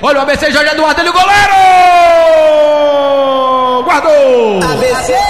Olha o ABC, Jorge Eduardo, ele o goleiro! Guardou! ABC!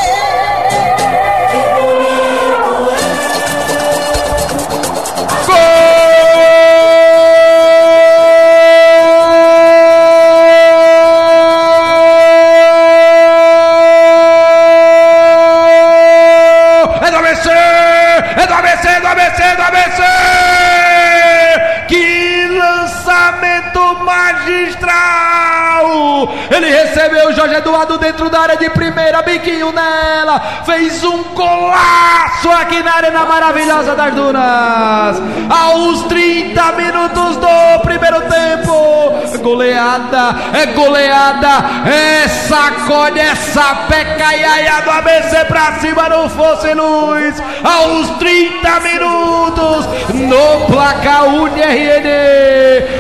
Ele recebeu o Jorge Eduardo dentro da área de primeira, biquinho nela, fez um golaço aqui na arena maravilhosa das Dunas. Aos 30 minutos do primeiro tempo, goleada, é goleada, é sacode, é sapeca iaia do ABC pra cima, não fosse luz. Aos 30 minutos, no placar UNRN,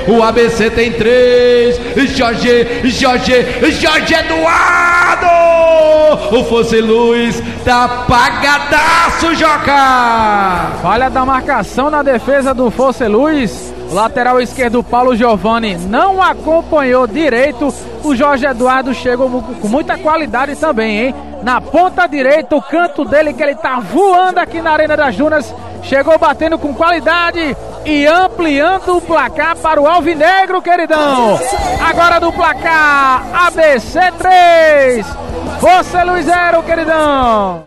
o ABC tem três, Jorge, Jorge, Jorge Eduardo! O Fosse Luz tá apagadaço, Joca! Falha da marcação na defesa do Fosse Luz. O lateral esquerdo, Paulo Giovanni, não acompanhou direito. O Jorge Eduardo chegou com muita qualidade também, hein? Na ponta direita, o canto dele, que ele tá voando aqui na Arena das Dunas. Chegou batendo com qualidade e ampliando o placar para o Alvinegro, queridão. Agora do placar ABC 3, Fosse Luz 0, queridão.